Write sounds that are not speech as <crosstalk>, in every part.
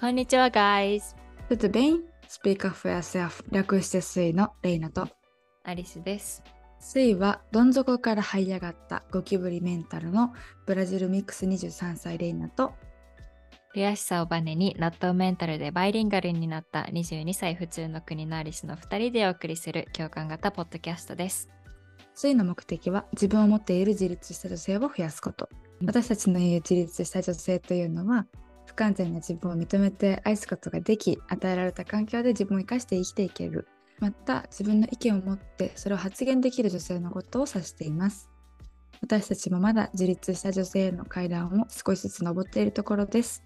こんにちは、guys! Tudo bem? Speak up for yourself 略してスイのレイナとアリスです。スイはどん底から這い上がったゴキブリメンタルのブラジルミックス23歳レイナと悔しさをバネに納豆メンタルでバイリンガルになった22歳普通の国のアリスの2人でお送りする共感型ポッドキャストです。スイの目的は自分を持っている自立した女性を増やすことうん私たちの言う自立した女性というのは不完全な自分を認めて愛すことができ与えられた環境で自分を生かして生きていける。また自分の意見を持ってそれを発言できる女性のことを指しています。私たちもまだ自立した女性への階段を少しずつ登っているところです。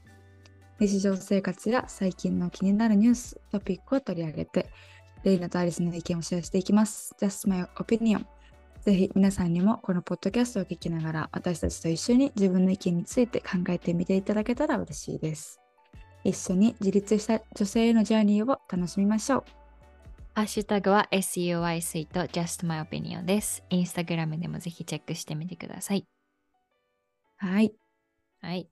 日常生活や最近の気になるニューストピックを取り上げてレイナとアリスの意見をシェアしていきます。Just my opinion. ぜひ皆さんにもこのポッドキャストを聞きながら私たちと一緒に自分の意見について考えてみていただけたら嬉しいです。一緒に自立した女性へのジャーニーを楽しみましょう。ハッシュタグは SUI スイート Just My Opinion です。インスタグラムでもぜひチェックしてみてください。はい。はい。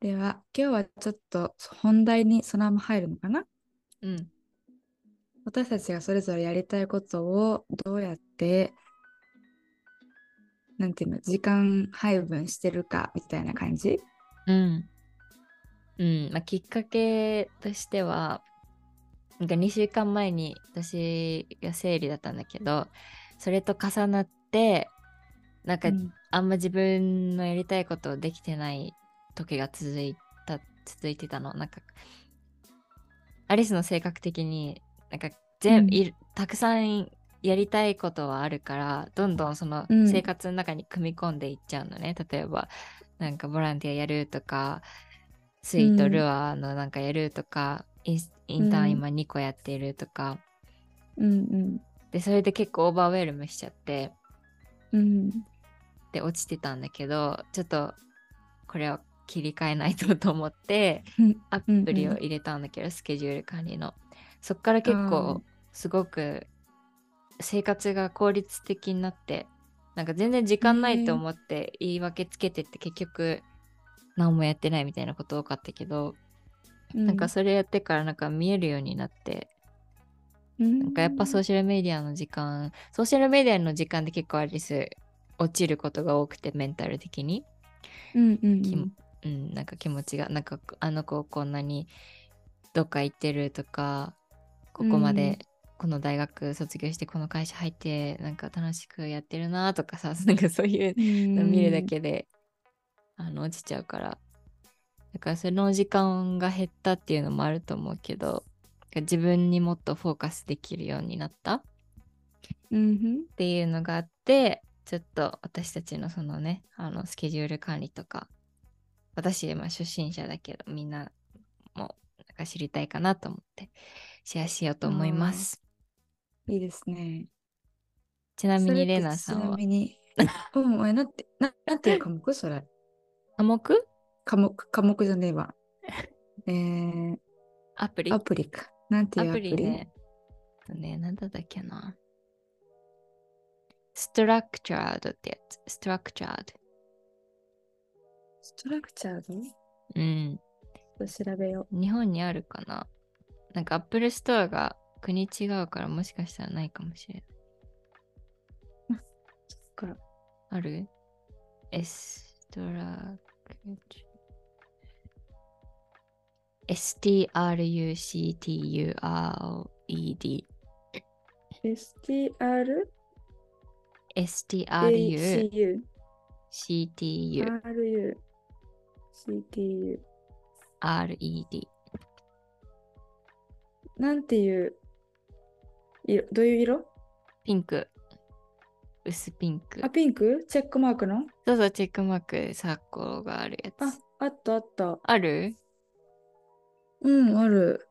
では今日はちょっと本題にそのまま入るのかな？うん。私たちがそれぞれやりたいことをどうやってなんていうの時間配分してるかみたいな感じ？うん。うん。まあ、きっかけとしては、なんか2週間前に私が生理だったんだけど、それと重なって、なんかうんあんま自分のやりたいことをできてない時が続いた、続いてたの。なんか、アリスの性格的に、なんか全、うんたくさんやりたいことはあるから、どんどんそのうん。生活の中に組み込んでいっちゃうのね。例えば、なんかボランティアやるとか、スイートルアーのなんかやるとか、インスインターンうん今2個やってるとか、うん。で、それで結構オーバーウェルムしちゃって、うん。うんで落ちてたんだけどちょっとこれを切り替えないとと思ってうん。アプリを入れたんだけど、スケジュール管理の。そっから結構すごく生活が効率的になってなんか全然時間ないと思って言い訳つけてって結局何もやってないみたいなこと多かったけど、なんかそれやってからなんか見えるようになってななんかやっぱソーシャルメディアの時間ソーシャルメディアの時間で結構アリス落ちることが多くてメンタル的に。うんうんうん、なんか気持ちがなんかあの子こんなにどっか行ってるとかここまでこの大学卒業してこの会社入ってなんか楽しくやってるなとかさ <laughs> なんかそういうの見るだけで、あの落ちちゃうから。だからその時間が減ったっていうのもあると思うけど自分にもっとフォーカスできるようになったっうんていうのがあってちょっと私たちのそのねあのスケジュール管理とか私まあ初心者だけどみんなもなんか知りたいかなと思ってシェアしようと思いますいいですね。ちなみにレナさんちなはみに、うん、え、なんて、ななんていう科目それ？科目？科目、科目じゃねえわ。<laughs> えー、アプリ？アプリか。なんていうアプリ？リね。とねなんだったっけな。 Structured ってやつ。 Structured。Structured？うん。調べよ日本にあるかな。なんか Apple Store が国違うからもしかしたらないかもしれない。う。そっか。ある？エストラクチ STRUCTURED STR? STRUCTU ACU RU CTU RED なんていう色どういう色？ピンク薄ピンクあ、ピンク？チェックマークの？そうそうチェックマークサーコがあるやつあ、あったあった。ある？うん、ある。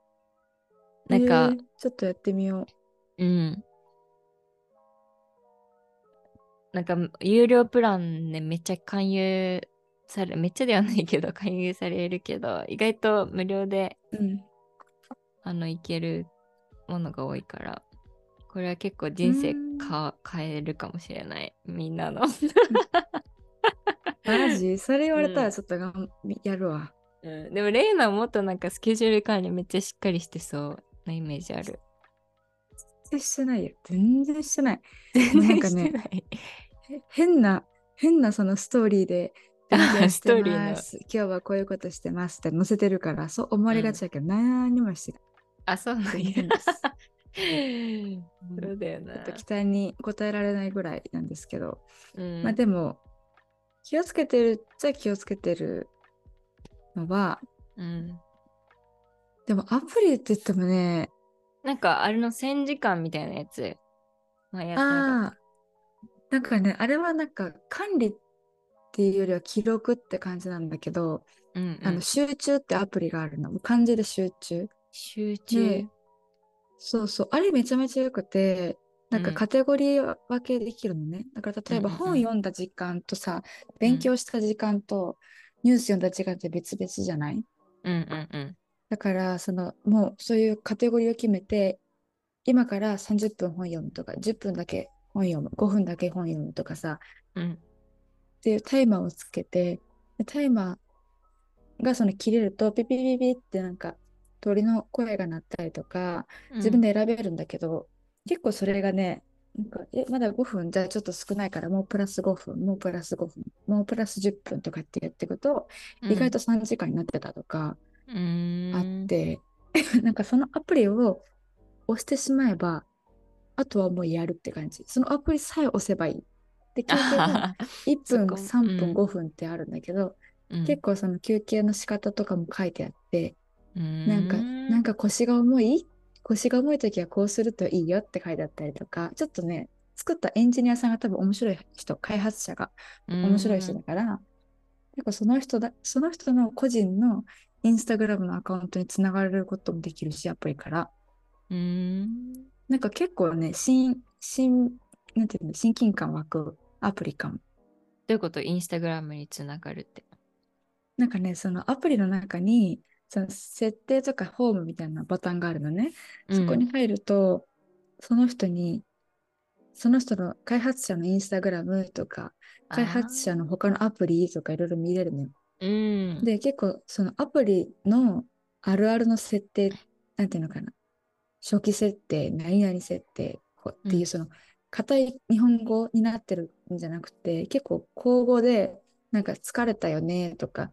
なんか、えーちょっとやってみようん。なんか、有料プランね、めっちゃ勧誘され、めっちゃではないけど、<laughs> 勧誘されるけど、意外と無料で、う。うん。あの、いけるものが多いから、これは結構人生うんか変えるかもしれない。みんなの。<laughs> マジ？それ言われたうんらちょっとがんやるわ。うん、でもレイナはもっとなんかスケジュール管理めっちゃしっかりしてそうなイメージある。全然してないよ。全然してない。もうなんかねしてないへ変な、変なそのストーリーでストーてリーの。今日はこういうことしてますって載せてるから、そう思われがちだけど、何にもしてない。あ、そうなんや。そうだよなと。期待に応えられないぐらいなんですけど、うんまあでも、気をつけてるっちゃ気をつけてるのは、うん、でもアプリって言ってもね、なんかあれの1000時間みたいなやつ。前ああ、なんかね、あれはなんか管理っていうよりは記録って感じなんだけど、た。うん、うん、あの集中ってアプリがあるの。漢字で集中。集中で。そうそう。あれめちゃめちゃよくて、なんかうんカテゴリー分けできるのね。だから例えば本読んだ時間とさ、勉強した時間とニュース読んだ時間って別々じゃない？うんうんうん。だから、その、もうそういうカテゴリーを決めて、今から30分本読むとか、10分だけ本読む、5分だけ本読むとかさ、うんっていうタイマーをつけて、でタイマーがその切れると、ピピピピってなんか鳥の声が鳴ったりとか、自分で選べるんだけど、結構それがね、なんか、え、まだ5分、じゃあちょっと少ないから、もうプラス5分、もうプラス5分、もうプラス10分とかってやっていくと、意外と3時間になってたとかうん、うん。あって、<laughs> なんかそのアプリを押してしまえば、あとはもうやるって感じ。そのアプリさえ押せばいい。で、休憩もあ1分、そこ3分、うん。5分ってあるんだけど、うん。結構その休憩の仕方とかも書いてあって、うんなんか、なんか腰が重い？腰が重い時はこうするといいよって書いてあったりとか、ちょっとね、作ったエンジニアさんが多分面白い人、開発者が面白い人だから、結構その人だ、その人の個人のインスタグラムのアカウントにつながれることもできるし、アプリから。うん。なんか結構ね、新、新、なんていうの、親近感湧くアプリかも。どういうこと？インスタグラムにつながるって。なんかね、そのアプリの中に、その設定とかホームみたいなボタンがあるのね。そこに入ると、その人に、その人の開発者のインスタグラムとか、開発者の他のアプリとかいろいろ見れるのよ。うん。で、結構そのアプリのあるあるの設定、なんていうのかな。初期設定、何々設定っていううんその硬い日本語になってるんじゃなくて、結構口語で、なんか疲れたよねとか、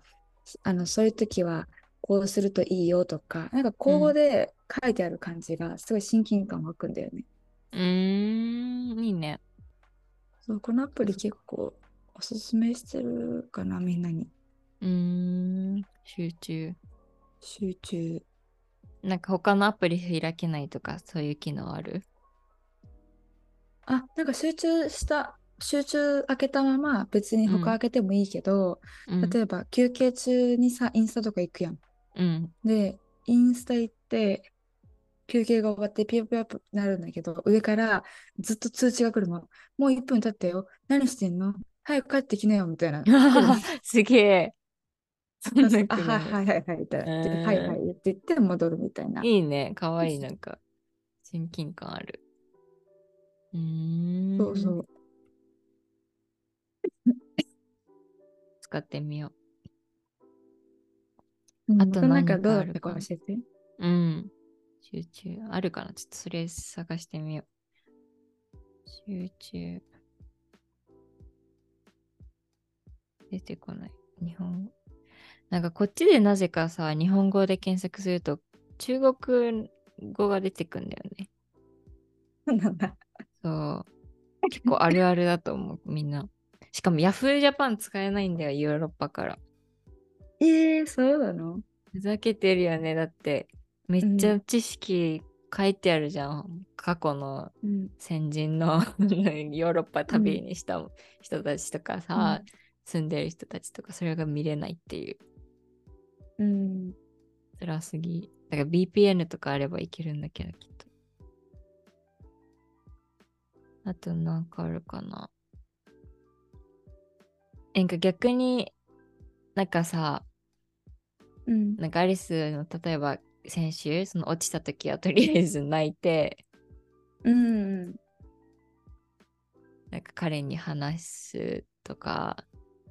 あの、そういう時はこうするといいよとか、なんか口語で書いてある感じがすごい親近感湧くんだよね。うーん、いいね。そう、このアプリ結構おすすめしてるかな、みんなに。うーん、集中。集中。なんか他のアプリ開けないとか、そういう機能ある？あ、なんか集中した、集中開けたまま別にうん他開けてもいいけど、うん。例えば休憩中にさ、インスタとか行くやん。うん。で、インスタ行って、休憩が終わってピヨピヨってなるんだけど、上からずっと通知が来るの。もう1分経ったよ。何してんの？早く帰ってきなよ、みたいな。<laughs> すげえ。あ、はいはいはいはい。みたいはいはいって言って戻るみたいな。いいね。かわいい。なんか、親近感ある。うーん。そうそう。使ってみようんあとまなんか何かどうだったかか教えて？う。うん。集中。あるかなちょっとそれ探してみよう。集中。出てこない。日本語。なんかこっちでなぜかさ、日本語で検索すると中国語が出てくんだよね。そうなんだ。そう。結構あるあるだと思う、みんな。しかも Yahoo! ジャパン使えないんだよ、ヨーロッパから。えー、そうなの？ふざけてるよね。だって、めっちゃ知識書いてあるじゃん。過去のうん。先人の <laughs> ヨーロッパ旅にした人たちとかさ、住んでる人たちとか、それが見れないっていう。うん。辛すぎ。だから VPN とかあればいけるんだけど、きっと。あとなんかあるかな。なんか逆に、なんかさ、うん。なんかアリスの例えば先週、その落ちた時はとりあえず泣いて、うん。なんか彼に話すとか、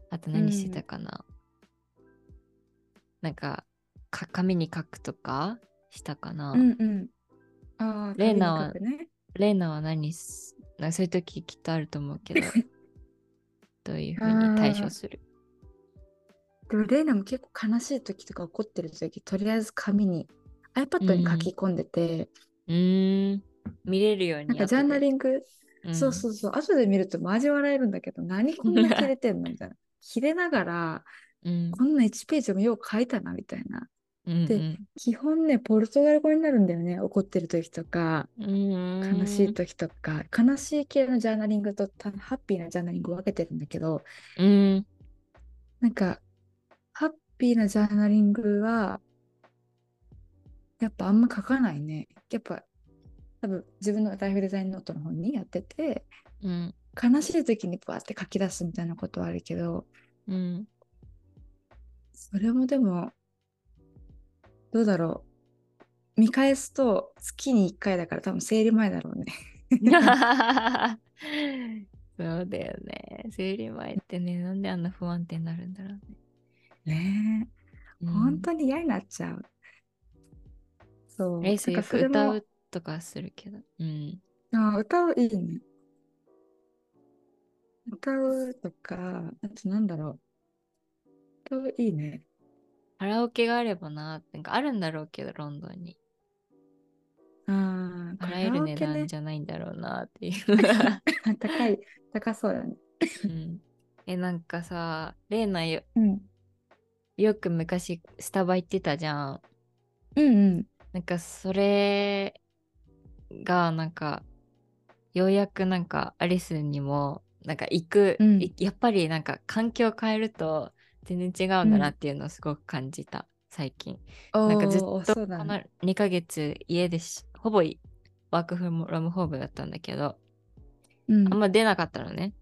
あと何してたかな。なんかか紙に書くとかしたかな。うんうん。ああ、レイナはね。レイナは何すなそういう時きっとあると思うけど、<laughs> どういうふうに対処する？でもレイナも結構悲しい時とか怒ってる時、とりあえず紙に iPad に書き込んでて、うーん、見れるようになんかジャーナリング、グそうそうそう、後で見るとマジ笑えるんだけど、何こんな切れてんのみたいな。切れながら、うん。こんな1ページもよう書いたなみたいな。うんで基本ね、ポルトガル語になるんだよね。怒ってる時とか、うん、悲しい時とか、悲しい系のジャーナリングとたハッピーなジャーナリングを分けてるんだけど、うん。なんか、ピーなジャーナリングは、やっぱあんま書かないね。やっぱ、多分自分のライフデザインノートの方にやってて、うん。悲しい時にバーって書き出すみたいなことはあるけど、うん。それもでも、どうだろう。見返すと月に1回だから多分生理前だろうね。<laughs> そうだよね。生理前ってね、なんであんな不安定になるんだろうね。ねえ、うん本当に嫌になっちゃう。そう。レイスよくなんかそれも歌うとかするけど。うん。あ歌ういいね。歌うとか、あとなんだろう。歌ういいね。カラオケがあればな、なんかあるんだろうけど、ロンドンに。ああ、払える値カラオケね段じゃないんだろうなっていう。<laughs> 高い、高そうだね。うん、え、なんかさ、レイナようん。よく昔スタバ行ってたじゃん。うんうん。なんかそれがなんかようやくなんかアリスにもなんか行く、うんいやっぱりなんか環境変えると全然違うんだなっていうのをすごく感じた、最近。なんかずっとこ。の2ヶ月家でしほぼいワークフロムホームだったんだけどうんあんま出なかったのね。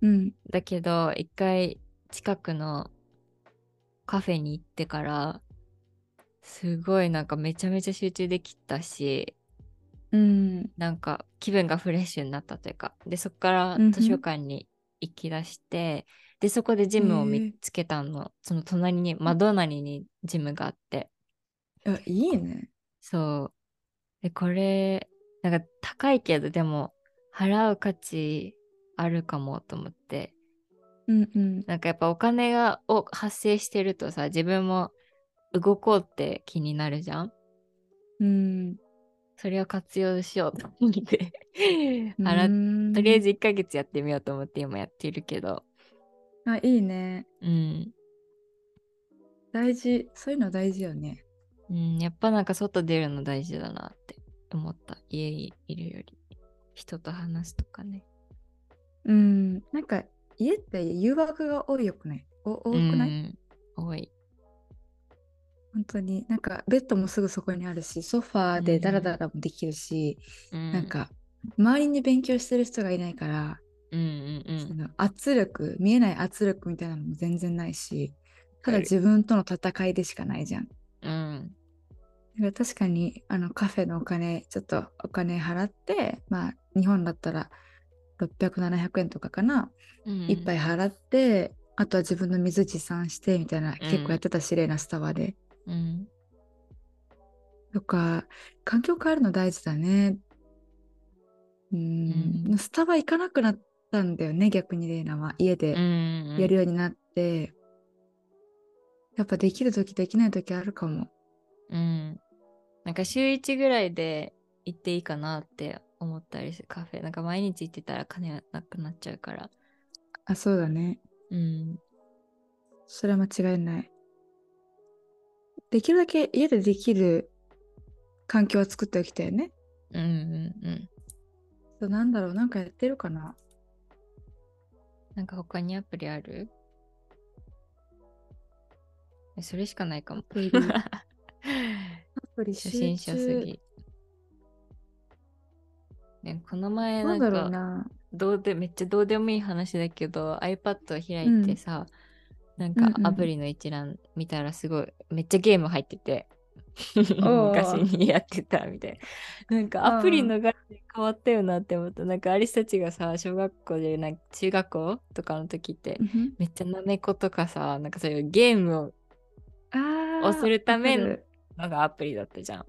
うん。だけど一回近くのカフェに行ってからすごいなんかめちゃめちゃ集中できたしうん。なんか気分がフレッシュになったというかでそこから図書館に行き出して、でそこでジムをへ見えつけたの。その隣に窓隣にジムがあって。いや、いいね。そう。でこれなんか高いけどでも払う価値あるかもと思ってうんうん。なんかやっぱお金がを発生してるとさ自分も動こうって気になるじゃん？うん。それを活用しようと思って払っとりあえず。ず1ヶ月やってみようと思って今やってるけどあ、いいね。うん、大事。そういうの大事よね。うん、やっぱなんか外出るの大事だなって思った家にいるより人と話すとかねうん。なんか、家って誘惑が多いよくない？お多くない、うん多い。本当に。なんか、ベッドもすぐそこにあるし、ソファーでダラダラもできるし、ななんか、周りに勉強してる人がいないから、うんうんうん。その圧力、見えない圧力みたいなのも全然ないし、ただ自分との戦いでしかないじゃん。うん。だから確かにあのカフェのお金、ちょっとお金払って、まあ日本だったら600、700円とかかな、うん一杯払って、あとは自分の水持参してみたいな、結構やってたし、レイなスタバで。うんとか、環境変えるの大事だね。うーん、うんスタバ行かなくなったんだよね、逆にレイナは。家でうんやるようになって。やっぱできるときできないときあるかも。うん。なんか週1ぐらいで行っていいかなって思ったりするカフェ。なんか毎日行ってたら金なくなっちゃうから。あ、そうだね。うん。それは間違いない。できるだけ家でできる環境は作っておきたいよね。うんうんうん。そうなんだろう、なんかやってるかな。なんか他にアプリある？えそれしかないかも。<laughs> アプリ初心者すぎ。ね、この前なんんかな。どうでめっちゃどうでもいい話だけど iPad を開いてさ、なんかうんうん。アプリの一覧見たらすごいめっちゃゲーム入ってて。<laughs> 昔にやってたみたいな。なんかアプリの概念変わったよなって思った。なんかアリスたちがさ小学校でなんか中学校とかの時ってうんめっちゃなめことかさなんかそういうゲームをするためのがアプリだったじゃん。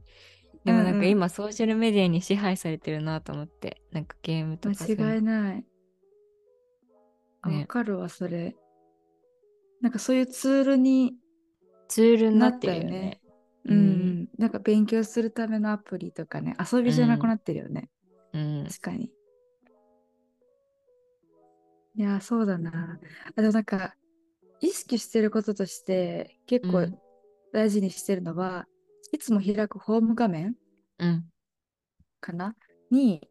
でもなんか今ソーシャルメディアに支配されてるなと思って、なんかゲームとか間違いない。あねわかるわ、それ。なんかそういうツールにツールにななってるよね。うん、うん、なんか勉強するためのアプリとかね、遊びじゃなくなってるよね。うん。確かに。いや、そうだな。あとなんか、意識してることとして結構うん大事にしてるのは、いつも開くホーム画面うん。かな？に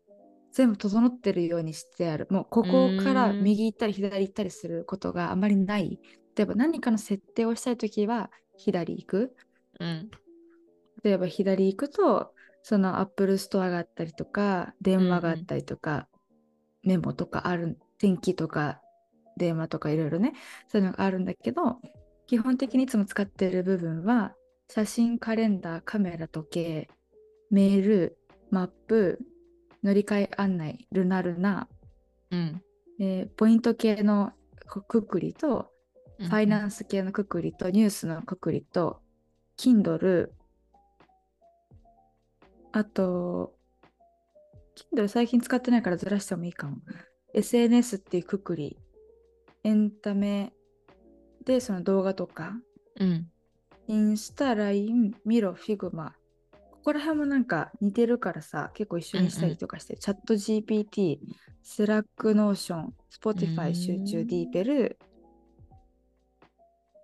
全部整ってるようにしてある。もうここから右行ったり左行ったりすることがあまりない。例えば何かの設定をしたいときは左行く。うん。例えば左行くとその Apple ストアがあったりとか電話があったりとか、メモとかある天気とか電話とかいろいろねそういうのがあるんだけど基本的にいつも使ってる部分は写真カレンダーカメラ時計メールマップ乗り換え案内ルナルナ、うん。えーポイント系のくくくりとファイナンンス系のくくりとニュースのくくりと Kindle あと Kindle 最近使ってないからずらしてもいいかも。SNS っていうくくり。エンタメでその動画とか。うん。インスタ、LINE、 Miro、Figma。ここら辺もなんか似てるからさ結構一緒にしたりとかして、 ChatGPT、Slack、Notion、う Spotify ん。集中、 DeepL、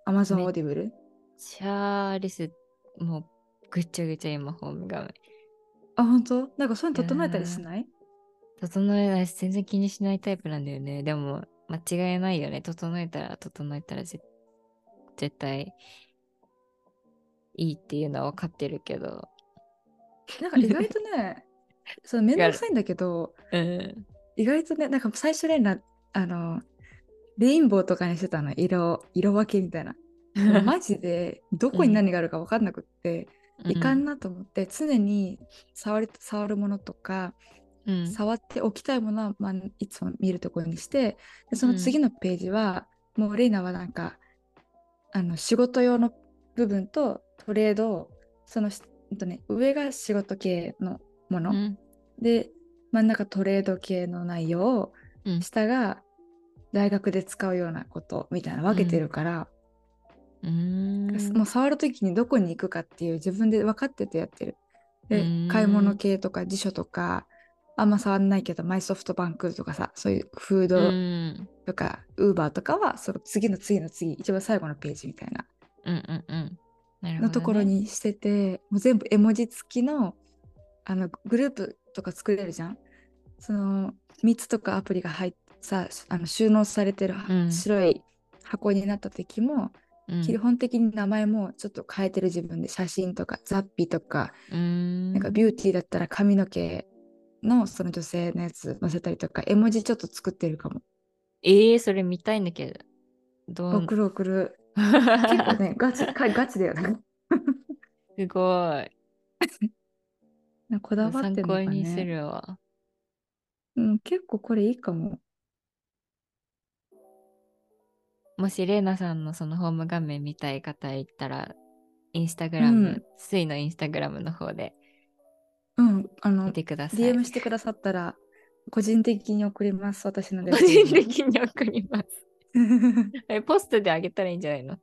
Amazon め Audible チャーリス、もうぐっちゃぐちゃ今ホーム画面。あ、本当？なんかそういうの整えたりしない？整えないし、全然気にしないタイプなんだよね。でも、間違いないよね。整えたら、整えたらぜ絶対いいっていうのは分かってるけど。なんか意外とね、<laughs> そのめんどくさいんだけど、うん。意外とね、なんか最初連絡、あの、レインボーとかにしてたの、色、色分けみたいな。<laughs> マジでどこに何があるか分かんなくって、いかんなと思って常に触り触るものとか、うん。触っておきたいものは、まあ、いつも見るところにしてでその次のページは、もうレイナはなんかあの仕事用の部分とトレードそのしうんと、ね、上が仕事系のもの、うん。で真ん中トレード系の内容うん下が大学で使うようなことみたいな分けてるから、うーん。もう触るときにどこに行くかっていう自分で分かっててやってる。で買い物系とか辞書とかあんま触んないけどマイソフトバンクとかさそういうフーうドん。とかウーバーとかはその次の次の次一番最後のページみたいなうんうんうん。なるほど、ね。のところ。にしてて、もう全部絵文字付きのあのグループとか作れるじゃん？その3つとかアプリが入ってさあの収納されてるうん白い箱になった時も、うん、基本的に名前もちょっと変えてる自分で写真とかザッピとか。なんかビューティーだったら髪の毛のその女性のやつ載せたりとか絵文字ちょっと作ってるかも。ええそれ見たいんだけど。どう？送る送る。結構ねガチかガチだよね。すごい。<laughs> こだわって参るのか考にすね。るわ。うん、結構これいいかも。もしレイナさんのそのホーム画面見たい方いたら、インスタグラム、うんスイのインスタグラムの方でうん、あの見、てください。DM してくださったら個人的に送ります、私の個人的に送ります。<laughs> え、ポストであげたらいいんじゃないの？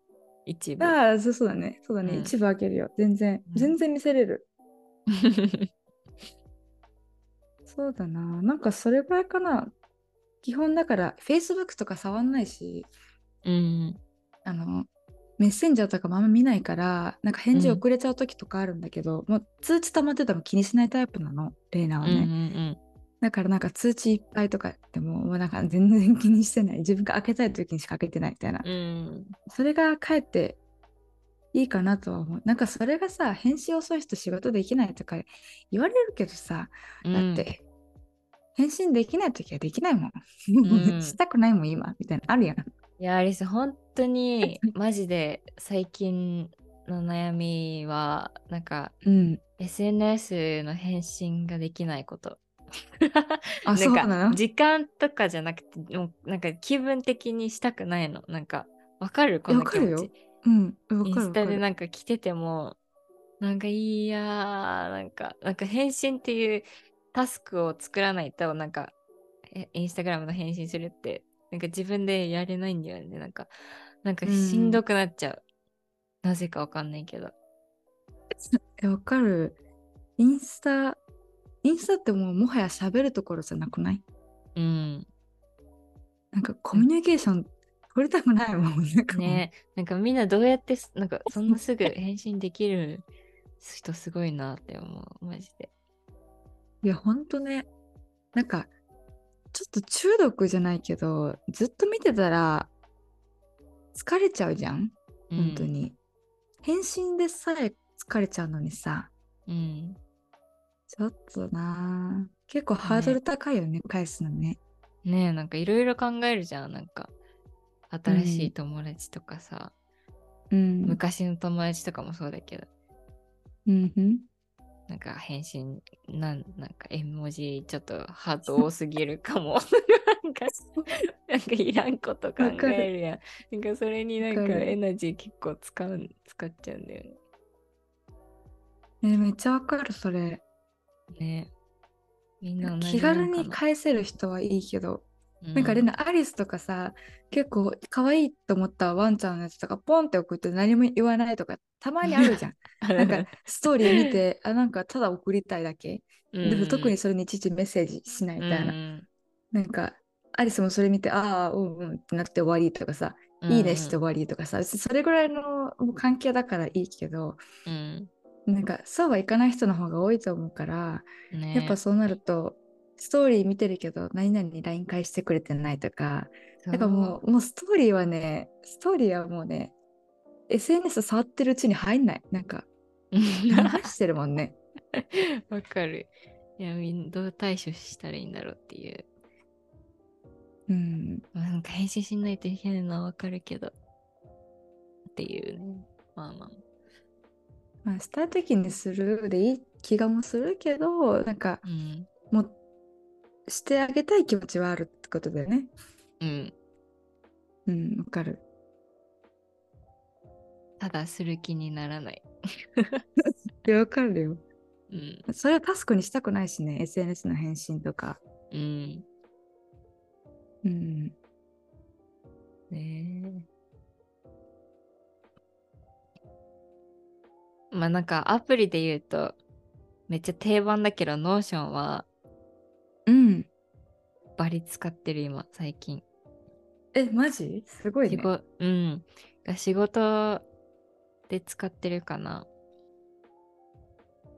一部。ああ、そうそうだね。そうだね。うん一部開けるよ。全然、うん全然見せれる。<laughs> そうだな。なんかそれぐらいかな。基本だから Facebook とか触んないし、うん。あの、メッセンジャーとかもあんま見ないから、なんか返事うん遅れちゃう時とかあるんだけど、もう通知溜まってても気にしないタイプなの、レイナはうんうね。んだからなんか通知いっぱいとかでも、もうなんか全然気にしてない。自分が開けたい時にしか開けてないみたいな。うん。うん。それがかえっていいかなとは思う。なんかそれがさ、返信遅い人仕事できないとか言われるけどさ、だって、返信できない時はできないもん。うん <laughs> したくないもん今みたいなあるやん。いや、アリス、本当に、<laughs> マジで最近の悩みは、なんか、うん。SNS の返信ができないこと。あ、<laughs> そうなの？時間とかじゃなくて、もうなんか気分的にしたくないの。なんか、わかる？この気わかるよ持ち。うん、わインス。タでなんか来てても、なんかいやー、なんか、なんか返信っていうタスクを作らないと、なんか、えインスタグラムの返信するって、なんか自分でやれないんだよね。なんか、なんかしんどくなっちゃう。なぜかわかんないけど。え、わかる。インスタ、インスタってもうもはや喋るところじゃなくない？うん。なんかコミュニケーション取りたくないもん。なんかもうねなんかみんなどうやってす、なんかそんなすぐ返信できる人すごいなって思う。マジで。いや、ほんとね。なんか、ちょっと中毒じゃないけど、ずっと見てたら疲れちゃうじゃん本当に。返信でさえ疲れちゃうのにさ、うん。ちょっとなぁ結構ハードル高いよね、返すのね。ねえ、なんかいろいろ考えるじゃん。なんか、新しい友達とかさ、うん。昔の友達とかもそうだけど、うんふん。なんか返信、なんなんか絵文字ちょっとハート多すぎるかも。なんか、なんかいらんこと考えるやん。なんかそれになんかエナジー結構使う、使っちゃうんだよね。えめっちゃわかる、それ。ね。みんな気軽に返せる人はいいけど、うなんかレナ、アリスとかさ、結構可愛いと思ったワンちゃんのやつとかポンって送って何も言わないとかたまにあるじゃん。<laughs> なんかストーリー見て、あ、なんかただ送りたいだけ。でも特にそれにいちいちメッセージしないみたいな。なんか、アリスもそれ見て、ああ、うんうんってなって終わりとかさ、いいねして終わりとかさ、それぐらいの関係だからいいけど、うん、なんかそうはいかない人の方が多いと思うから、ねやっぱそうなると、ストーリー見てるけど、何々に LINE 返してくれてないとか、なんかもう、もうストーリーはね、ストーリーはもうね、SNS 触ってるうちに入んない。なんか、う流してるもんね。<laughs> わかる。いや、みんなどう対処したらいいんだろうっていう。うん。まあなんか返信しないといけないのはわかるけど。っていうね。まあまあ。まあ、したい時にするでいい気がもするけど、なんか、うん。もう、してあげたい気持ちはあるってことだよね。うん。うん、わかる。ただする気にならない。<laughs> いや、わかるよ。うん。それはタスクにしたくないしね、SNS の返信とか。うん。うん。ねえ。まあなんかアプリで言うと、めっちゃ定番だけど、 Notion はうん。バリ使ってる今、最近。え、マジ？すごいね。仕事、うん。仕事で使ってるかな。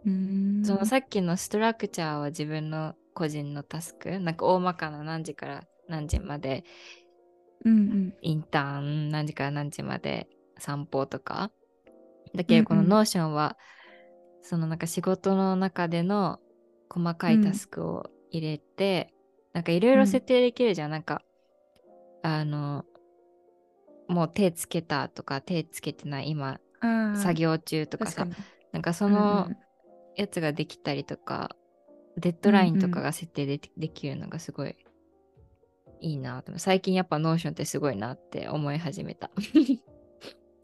うーん。そのさっきの Structured は自分の個人のタスク、なんか大まかな何時から何時まで、うんうん。インターン何時から何時まで？散歩とか？だけどこのうんうん Notion は、そのなんか仕事の中での細かいタスクを入れて、なんかいろいろ設定できるじゃん。なんか、あの、もう手つけたとか手つけてない今作業中とかさ。なんかそうんのうんやつができたりとか、デッドラインとかが設定で,、できるのがすごいいいな最近やっぱ Notion ってすごいなって思い始めた。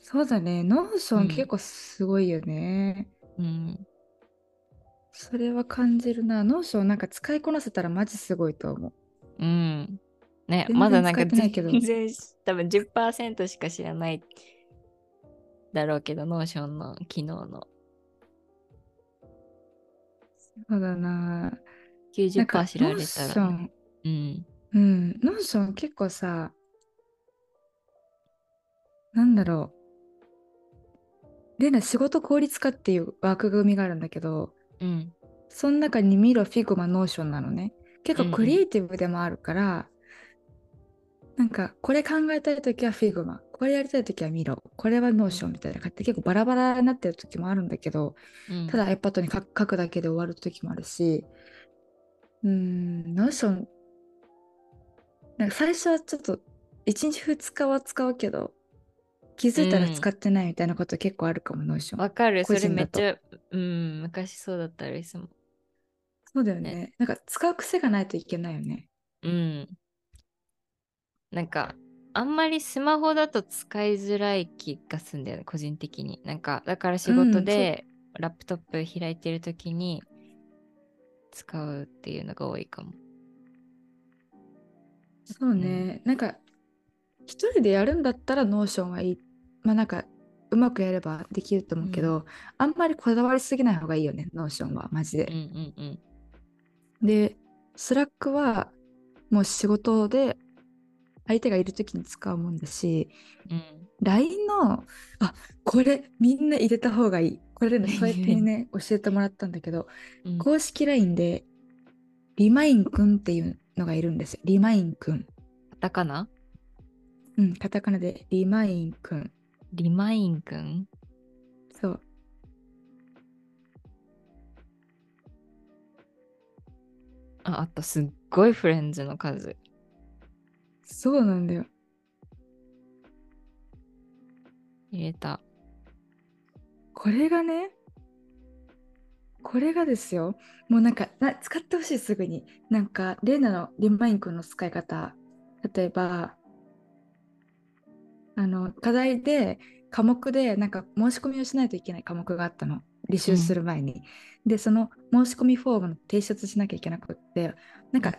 そうだね。 Notion うん結構すごいよね。うん。それは感じるな。 Notion なんか使いこなせたらマジすごいと思う。うん。ね、まだなんか使ってないけど全然多分10%しか知らないだろうけど、 Notion の機能のそうだな。なんか90%知らーシたら、うん。うん、ノーション結構さ、なんだろう。レナ仕事効率化っていう枠組みがあるんだけど、うん。その中に Miro、Figma、Notion なのね。うんうん。結構クリエイティブでもあるから、なんかこれ考えたいときは Figma、これやりたいときは Miro、これは Notion みたいな感じで結構バラバラになってる時もあるんだけど、うん、ただ iPad に書く書くだけで終わる時もあるし、うーん、 Notion、なんか最初はちょっと1日2日は使うけど、気づいたら使ってないみたいなこと結構あるかも、 Notion。わかる。それめっちゃ、うん、昔そうだったらいいもん。そうだよねねなんか使う癖がないといけないよね。うん。なんか、あんまりスマホだと使いづらい気がするんだよね、個人的に。なんか、だから仕事でラップトップ開いてるときに使うっていうのが多いかも。そうね、なんか一人でやるんだったら Notion はいい。まあなんかうまくやればできると思うけど、あんまりこだわりすぎない方がいいよね、 Notion は、マジで。うんうんうん。で、 Slack はもう仕事で相手がいる時に使うもんだし、うん、LINE の、あこれみんな入れた方がいい。これね、そうやってね、教えてもらったんだけど、うん公式 LINE でリマインくんっていうのがいるんですよ。リマインくん。カタカナ？うん、カタカナでリマインくん。リマインくんそう。あ、あった。すっごいフレンズの数。そうなんだよ。入れた。これがね、これがですよ。もうなんか、な使ってほしい、すぐに。なんか、レイナのリマインくんの使い方。例えば、あの、課題で、科目で、なんか申し込みをしないといけない科目があったの。履修する前に。で、その申し込みフォームの提出しなきゃいけなくって、なんか、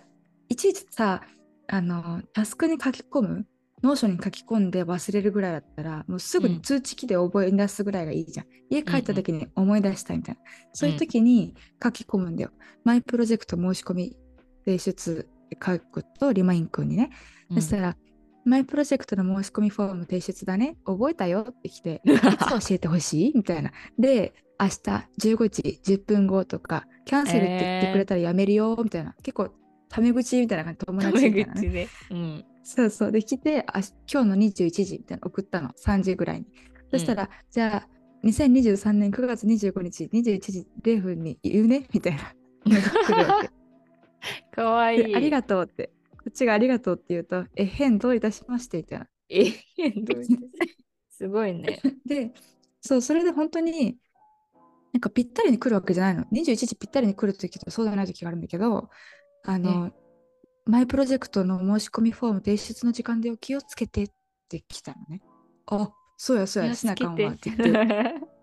いちいちさ、あの、タスクに書き込む Notion に書き込んで忘れるぐらいだったら、もうすぐに通知来て思い出すぐらいがいいじゃん。家帰った時に思い出したいみたいな。そういう時に書き込むんだよ。マイプロジェクト申し込み提出書くと、リマイン君にね。そしたら、マイプロジェクトの申し込みフォーム提出だね。覚えたよって来て、<laughs> いつ教えてほしいみたいな。で、明日15時10分後とか、キャンセルって言ってくれたらやめるよみたいな。結構、タメ口みたいな感じ、友達みたいな、ね。口で。うん。そうそう。で、来て、あ今日の21時みたいなの送ったの。3時ぐらいに。そしたら、じゃあ、2023年9月25日、21時0分に言うねみたいな。<laughs> <laughs> かわいい。でありがとうって。こっちがありがとうって言うと、え、変どういたしましてみたいな。ええどうしてすごいね。<laughs> で、そう、それで本当に、なんかぴったりに来るわけじゃないの。21時ぴったりに来るときとそうじゃないときがあるんだけど、あの、マイプロジェクトの申し込みフォーム提出の時間でお気をつけてって来たのね。あ、そうやそうや、しなあかんわって言って、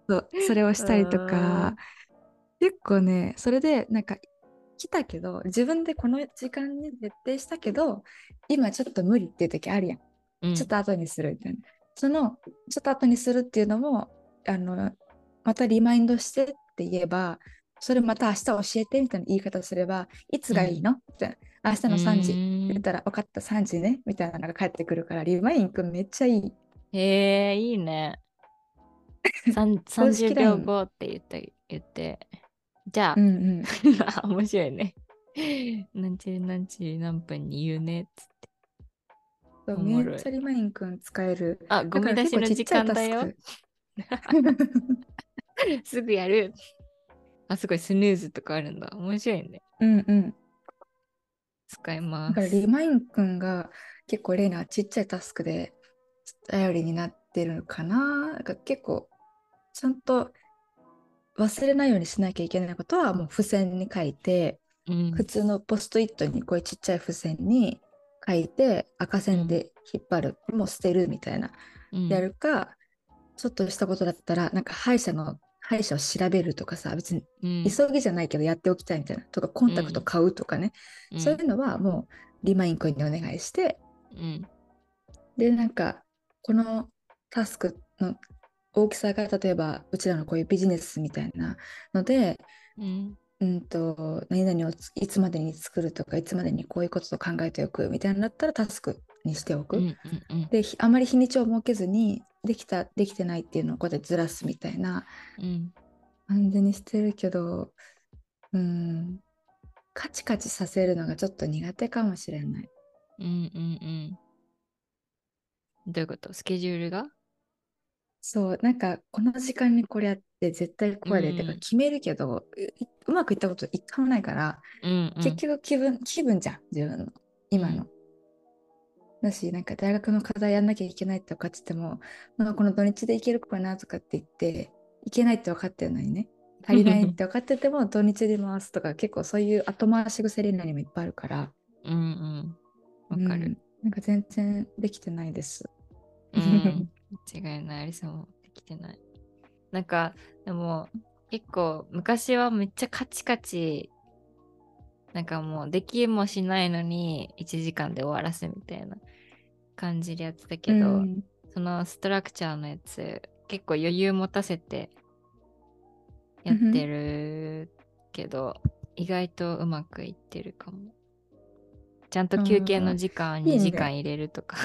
そうそれをしたりとか、<laughs> 結構ね、それでなんか来たけど、自分でこの時間に設定したけど、今ちょっと無理っていう時あるやん。うんちょっと後にするみたいな。その、ちょっと後にするっていうのも、あの、またリマインドしてって言えば、それまた明日教えてみたいな言い方すれば、いつがいいの、みたいな。明日の3時。うん言ったら、分かった、3時ね。みたいなのが返ってくるから、リマインくんめっちゃいい。へえいいね。さん <laughs> 公式30 LINE 秒後って言って、言って。じゃあ、うんうん。あ <laughs> 面白いね。何時何時何分に言うねっつって。そうおもろいめっちゃリマインくん使える。あ、ゴミ出しの時間だよ。<laughs> すぐやる。あ、すごいスヌーズとかあるんだ。面白いね。うんうん。使いまだからす。リマインくんが結構レイナはちっちゃいタスクで頼りになってるのかな。なんか結構ちゃんと忘れないようにしなきゃいけないことはもう付箋に書いて、うん。普通のポストイットにこういうちっちゃい付箋に書いて赤線で引っ張る、もう捨てるみたいな、うん。やるか、ちょっとしたことだったらなんか歯医者の歯医者を調べるとかさ別にうん。急ぎじゃないけどやっておきたいみたいな。とかコンタクト買うとかね、うん。そういうのはもうリマイン君にお願いして。うん。でなんかこのタスクの大きさが例えばうちらのこういうビジネスみたいなのでうん。うんと何々をついつまでに作るとかいつまでにこういうことを考えておくみたいなのだったらタスクにしておく。うんうんうん。でひあまり日にちを設けずにできたできてないっていうのをこうやってずらすみたいなうん。感じにしてるけどうん。カチカチさせるのがちょっと苦手かもしれない。うんうんうん。どういうこと？スケジュールが？そうなんかこの時間にこれやって絶対これで、うんてか決めるけどううまくいったこと一回もないから、うんうん。結局気分気分じゃん自分の。今の。だしなんか大学の課題やんなきゃいけないって分かってても、まあ、この土日でいけるかなとかって言っていけないって分かってるのにね。足りないって分かってても <laughs> 土日で回すとか結構そういう後回し癖レナにもいっぱいあるから。うんうん。わかる。うん。なんか全然できてないです。うん、間違いない。アリサもできてない。なんか、でも、結構、昔はめっちゃカチカチ、なんかもう、できもしないのに、1時間で終わらすみたいな感じでやってたけど、うんそのストラクチャーのやつ、結構余裕持たせてやってるけど、意外とうまくいってるかも。ちゃんと休憩の時間2いいね時間入れるとか、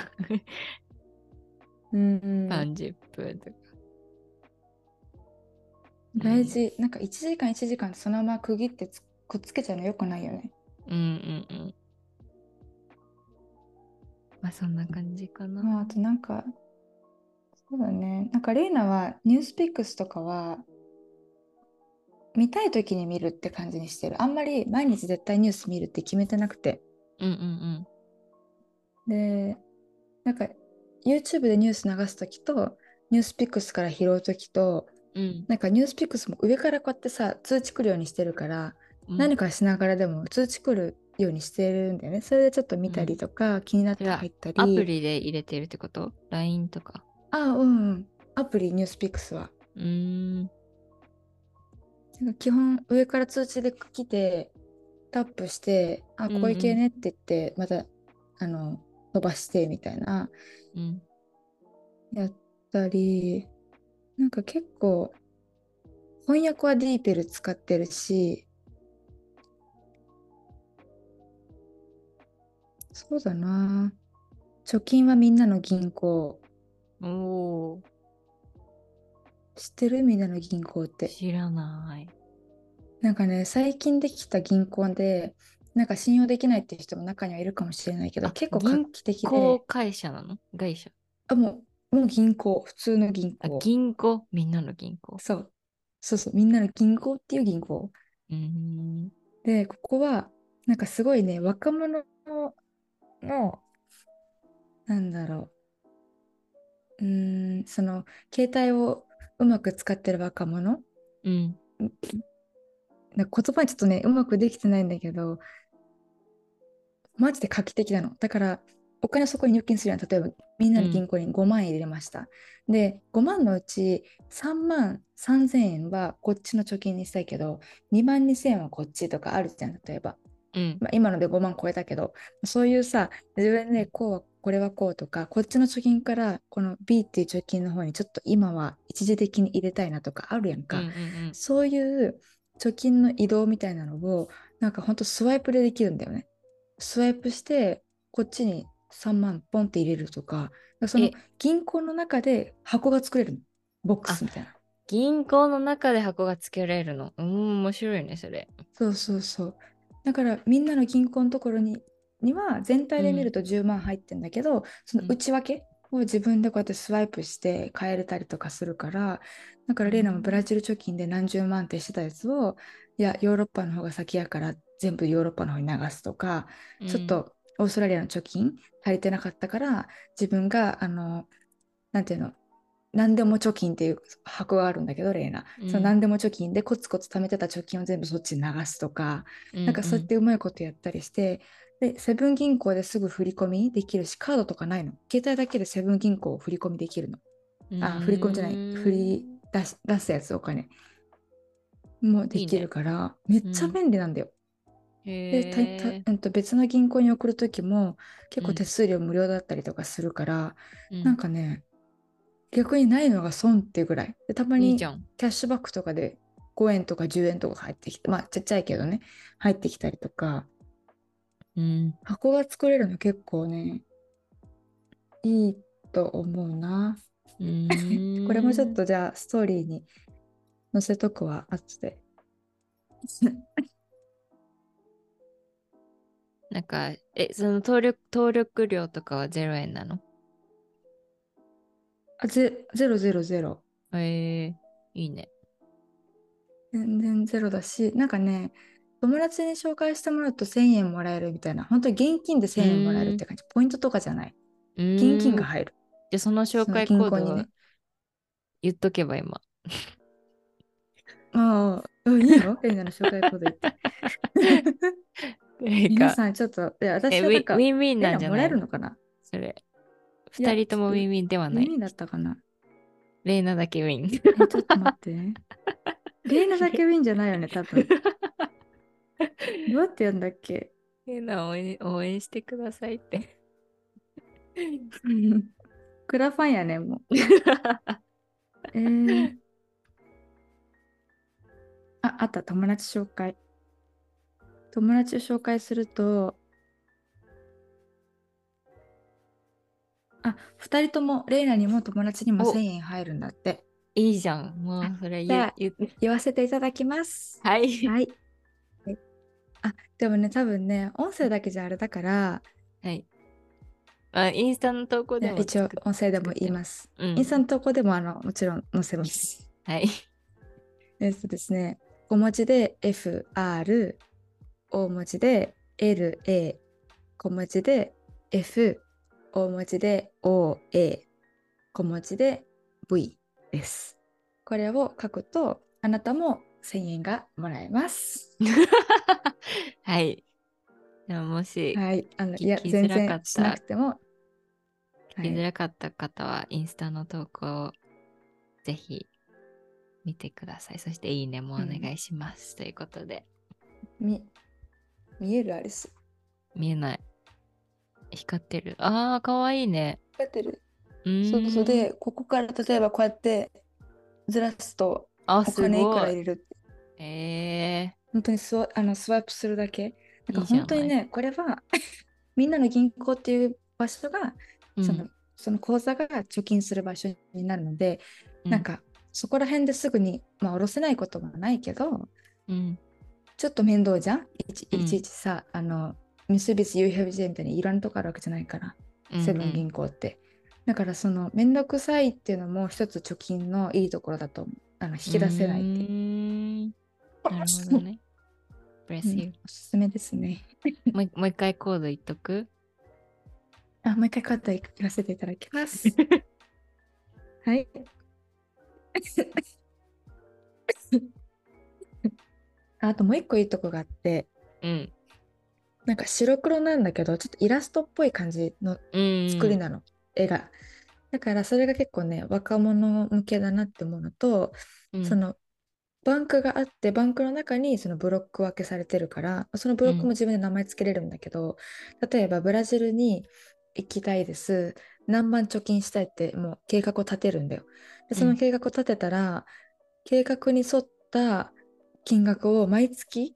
うんうん30分とか。大事。なんか1時間1時間そのまま区切ってつくっつけちゃうのよくないよね。うんうんうん。まあそんな感じかな。まあ、あとなんか、そうだね。なんかレイナはニュースピックスとかは見たい時に見るって感じにしてる。あんまり毎日絶対ニュース見るって決めてなくて。うんうんで、なんか YouTube でニュース流す時とニュースピックスから拾う時と、うん。うんなんかニュースピックスも上からこうやってさ、通知来るようにしてるから、うん。何かしながらでも通知来るようにしてるんだよね。それでちょっと見たりとか、気になって入ったり。アプリで入れてるってこと ?LINE とか。あ、うんうん。アプリニュースピックスは。うーん。基本上から通知で来てタップして「あうんうんこういう系ね」って言ってまたあの飛ばしてみたいなうん。やったりなんか結構翻訳はディーペル使ってるしそうだな貯金はみんなの銀行おお知ってるみんなの銀行ってー。知らない。なんかね、最近できた銀行で、なんか信用できないっていう人も中にはいるかもしれないけど、あ結構銀画期的で、公会社なの？会社。あ、もう、もう銀行、普通の銀あ行。銀行？みんなの銀行？そう。そうそう、みんなの銀行っていう銀行。うーん。で、ここは、なんかすごいね、若者の、なんだろう。うーん、その、携帯をうまく使ってる若者？うん。言葉にちょっとね、うまくできてないんだけど、マジで画期的なの。だから、お金そこに入金するやん。例えば、みんなの銀行に5万円入れました。で、5万のうち3万3000円はこっちの貯金にしたいけど、2万2000円はこっちとかあるじゃん、例えば。うん。まあ、今ので5万超えたけど、そういうさ、自分でこうはこれはこうとか、こっちの貯金からこの B っていう貯金の方にちょっと今は一時的に入れたいなとかあるやんか。うんうんうんそういう貯金の移動みたいなのを、なんかほんとスワイプでできるんだよね。スワイプして、こっちに3万ポンって入れるとか、そのえ銀行の中で箱が作れるの。ボックスみたいな。銀行の中で箱がつけられるの。うん、面白いね、それ。そうそうそう。だからみんなの銀行のところにには全体で見ると10万入ってんだけど、その内訳を自分でこうやってスワイプして変えれたりとかするから、だからレイナもブラジル貯金で何十万ってしてたやつを、いや、ヨーロッパの方が先やから全部ヨーロッパの方に流すとか、ちょっとオーストラリアの貯金足りてなかったから、自分が、あの、なんていうの、何でも貯金っていう箱があるんだけど、レイナ。うんその何でも貯金でコツコツ貯めてた貯金を全部そっちに流すとか、うん、なんかそうやってうまいことやったりして、で、セブン銀行ですぐ振り込みできるし、カードとかないの？携帯だけでセブン銀行を振り込みできるの。うん、あ、振り込みじゃない、振り出し出すやつ、お金。もうできるから、めっちゃ便利なんだよ。でたへたうんと別の銀行に送るときも結うん構手数料無料だったりとかするから、ーなんかね、逆にないのが損っていうぐらい。でたまにキ。ャッシュバックとかで5円とか10円とか入ってきて、まあちっちゃいけどね、入ってきたりとか、うん。箱が作れるの結構ね、いいと思うな。うーん <laughs> これもちょっとじゃあストーリーに載せとくわ、後で。なんか、え、その登録登録料とかは0円なの？あ、ゼゼロゼロゼロ。へえいいね。全然ゼロだし、なんかね、友達に紹介してもらうと1000円もらえるみたいな、本当に現金で1000円もらえるって感じ。ポイントとかじゃない。現現金が入る。で、その紹介コードにね言っとけば今。ああ、うんいいよ、レイナの紹介コード言って。<laughs> 皆さんちょっと、いや私えウィンはなんか、ウィンウィンなんじゃない？えるのかな？それ。二人ともウィンウィンではない。耳だったかな？レイナだけウィン。えちょっと待って。<laughs> レイナだけウィンじゃないよね、多分。どうやってやんだっけ？レイナを応援応援してくださいって。クラファンやね、もう。<laughs> えー、あ、あった、友達紹介。友達を紹介すると、あ、二人とも、レイナにも友達にもお1000円入るんだって。いいじゃん。もうあそれじゃあ言言言わせていただきます。はい。はい。えあ、でもね、多分ね、音声だけじゃあれだから、はい。あ、インスタの投稿でも一応作っ音声でも言います。うんインスタの投稿でもあのもちろん載せます。はい。えっとですね、小文字で FR、大文字で LA、小文字で F、大文字で OA、小文字で V です。これを書くと、あなたも1000円がもらえます。<laughs> はい。でももし、はい。あの聞いや、きづ全らかった然しなくても。は聞きづい、らかった方は、インスタの投稿をぜひ見てください。そして、いいねもお願いします。ということで、み見えるアリス。見えない。光ってる。ああ、かわいいね。やってる。うーんそうそうで、ここから例えばこうやってずらすとあ、おす金いくら。入れるってえ本当にスワあのスワイプするだけ。なんか本当にね、これは <laughs> みんなの銀行っていう場所が、ー、そのその口座が貯金する場所になるので、うなん、かそこら辺ですぐに、まあ、下ろせないこともないけど、うん、ちょっと面倒じゃん？いちうんいちいちさ、あの、三菱 UFJ みたいにいろんなとこあるわけじゃないから、うんセブン銀行って。だからその面倒くさいっていうのも一つ貯金のいいところだと思う。あの引き出せないっていううなるほどね。Bless うんおすすめですね。もう一もう一回コード言っとく？あ、もう一回カット言わせていただきます。はい。ああともう一個いいとこがあって、うん。なんか白黒なんだけど、ちょっとイラストっぽい感じのうん。作りなの、絵が。だからそれが結構ね、若者向けだなって思うのと、うんそのバンクがあって、バンクの中にそのブロック分けされてるから、そのブロックも自分で名前つけれるんだけど、例えばブラジルに行きたいです。何万貯金したいってもう計画を立てるんだよ。で、その計画を立てたら、計画に沿った金額を毎月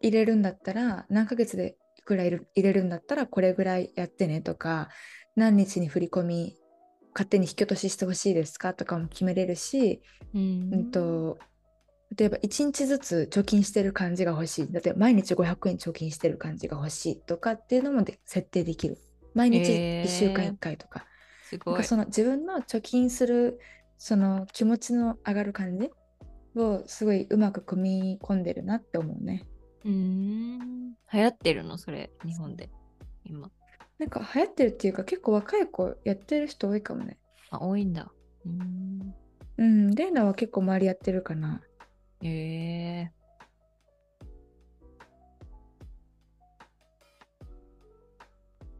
入れるんだったら、何ヶ月でいくら入れる入れるんだったらこれぐらいやってねとか、何日に振り込み勝手に引き落とししてほしいですかとかも決めれるし、うんうんと、例えば1日ずつ貯金してる感じが欲しい。例えば毎日500円貯金してる感じが欲しいとかっていうのもで設定できる。毎日へー1週間1回とか。すごいなんか。その自分の貯金するその気持ちの上がる感じをすごいうまく組み込んでるなって思うね。うーん。流行ってるの？それ、日本で。今。なんか流行ってるっていうか結構若い子やってる人多いかもね。あ、多いんだ。うーん。うん、レイナは結構周りやってるかな。へえ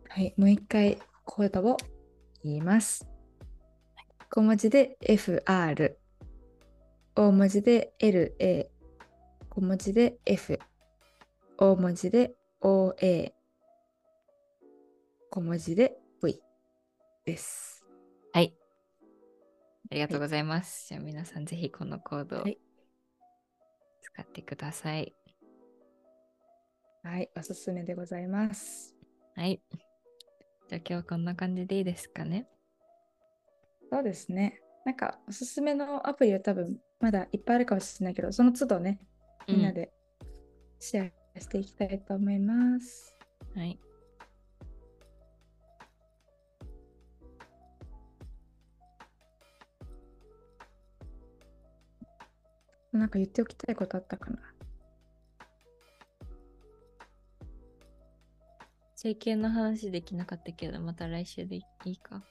はい、もう一回コードを言います。小文字で FR、大文字で LA、小文字で F、大文字で OA、小文字で V です。はい。ありがとうございます。じゃあ皆さんぜひこのコードをはい使ってください。はい、おすすめでございます。はい。じゃあ今日はこんな感じでいいですかね？そうですね。なんかおすすめのアプリは多分まだいっぱいあるかもしれないけど、その都度ね、みんなでシェアしていきたいと思います。うん。はい。なんか言っておきたいことあったかな？整形の話できなかったけど、また来週でいいか。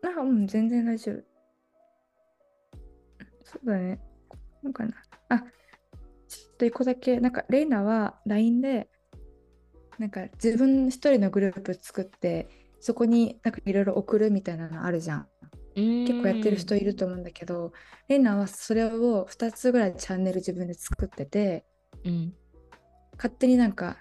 なんかうん、全然大丈夫。そうだね。なんかな。あ、ちょっと一個だけ、なんかレイナは LINE で、なんか自分一人のグループ作って、そこになんかいろいろ送るみたいなのあるじゃん。結構やってる人いると思うんだけど、レナはそれを2つぐらいチャンネル自分で作ってて、うん勝手になんか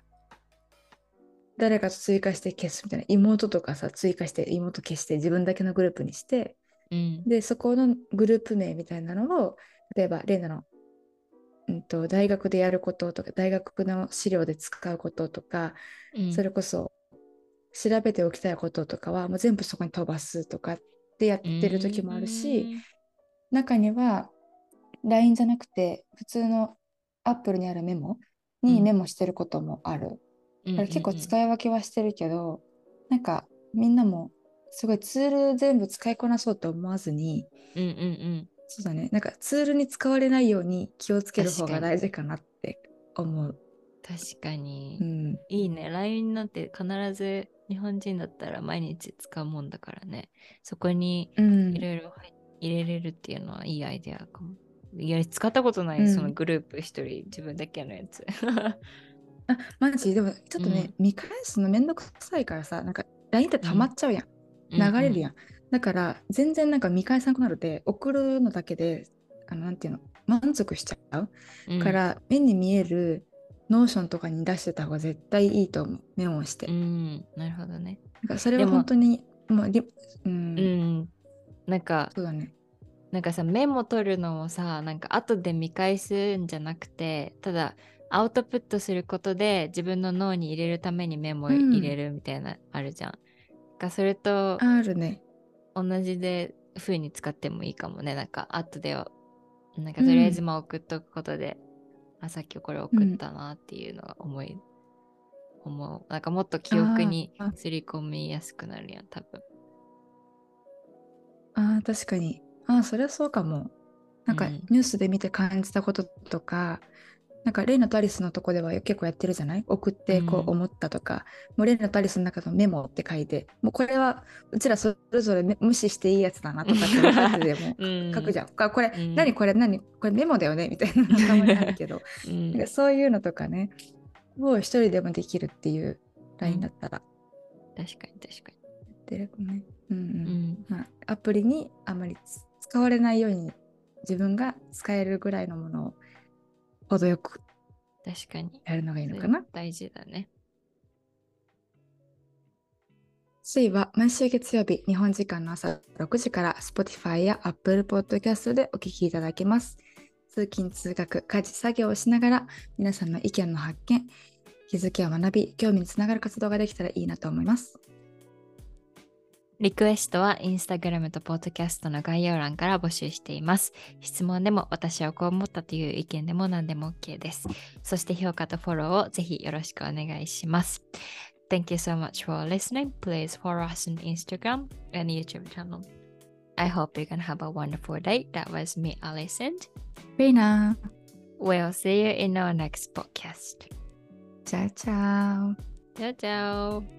誰かと追加して消すみたいな妹とかさ追加して妹消して自分だけのグループにしてうん。でそこのグループ名みたいなのを例えばレナの、うん、と大学でやることとか大学の資料で使うこととか、うん。それこそ調べておきたいこととかはもう全部そこに飛ばすとかってやってる時もあるし、中には LINE じゃなくて普通の Apple にあるメモにメモしてることもある。うん。だから結構使い分けはしてるけど、なんかみんなもすごいツール全部使いこなそうと思わずに、うんうんうん。そうだね、なんかツールに使われないように気をつける方が大事かなって思う。確かに、うん、いいね。LINE なんて必ず日本人だったら毎日使うもんだからね。そこにうん。いろいろ入入れれるっていうのはいいアイデアかも。いや使ったことない、うん。そのグループ一人自分だけのやつ。あマジ？でもちょっとね、見返すのめんどくさいからさ、なんか LINE って溜まっちゃうやん。流れるやん。だから全然なんか見返さなくなるで送るのだけであのなんていうの満足しちゃう、うん。から目に見える Notion とかに出してた方が絶対いいと思う。メモをして、うん。なるほどね。なんかそれは本当にもうん、うん。なんかそうだね。なんかさメモ取るのもさなんか後で見返すんじゃなくてただアウトプットすることで自分の脳に入れるためにメモを入れるみたいな、あるじゃん。かそれとあるね同じで風に使ってもいいかもね。なんか後でをなんかとりあえずまあ送っとくことで、あさっきこれ送ったなっていうのが思い、思う。なんかもっと記憶にすり込みやすくなるやん多分。あー確かにあーそれはそうかもなんかうんニュースで見て感じたこととか、なんかレイナとアリスのとこでは結構やってるじゃない？送ってこうん。う思ったとか、もうレイナとアリスの中のメモって書いて。もうこれはうちらそれぞれめ無視していいやつだなとかって分かってでも <laughs> うん。書くじゃん。あこれ、うん。何これ何？これメモだよね？みたいなの <laughs> たまにあるけど。うん。なんかそういうのとかねを一人でもできるっていう LINE だったら。確かに確かやってるね。うんうん。に。うん。まあ、アプリにあまりつ使われないように自分が使えるぐらいのものを程よく確かに。やるのがいいのかな？大事だね。水は毎週月曜日、日本時間の朝6時から Spotify や Apple Podcast でお聞きいただけます。通勤・通学、家事・作業をしながら皆さんの意見の発見、気づきや学び、興味につながる活動ができたらいいなと思います。リクエストはインスタグラムとポッドキャストの概要欄から募集しています。質問でも私はこう思ったという意見でも何でも OK です。そして評価とフォローをぜひよろしくお願いします。Thank you so much for listening. Please follow us on Instagram and YouTube channel. I hope you can have a wonderful day. That was me, イナー We'll see you in our next podcast. チャオチャオ Ciao, ciao.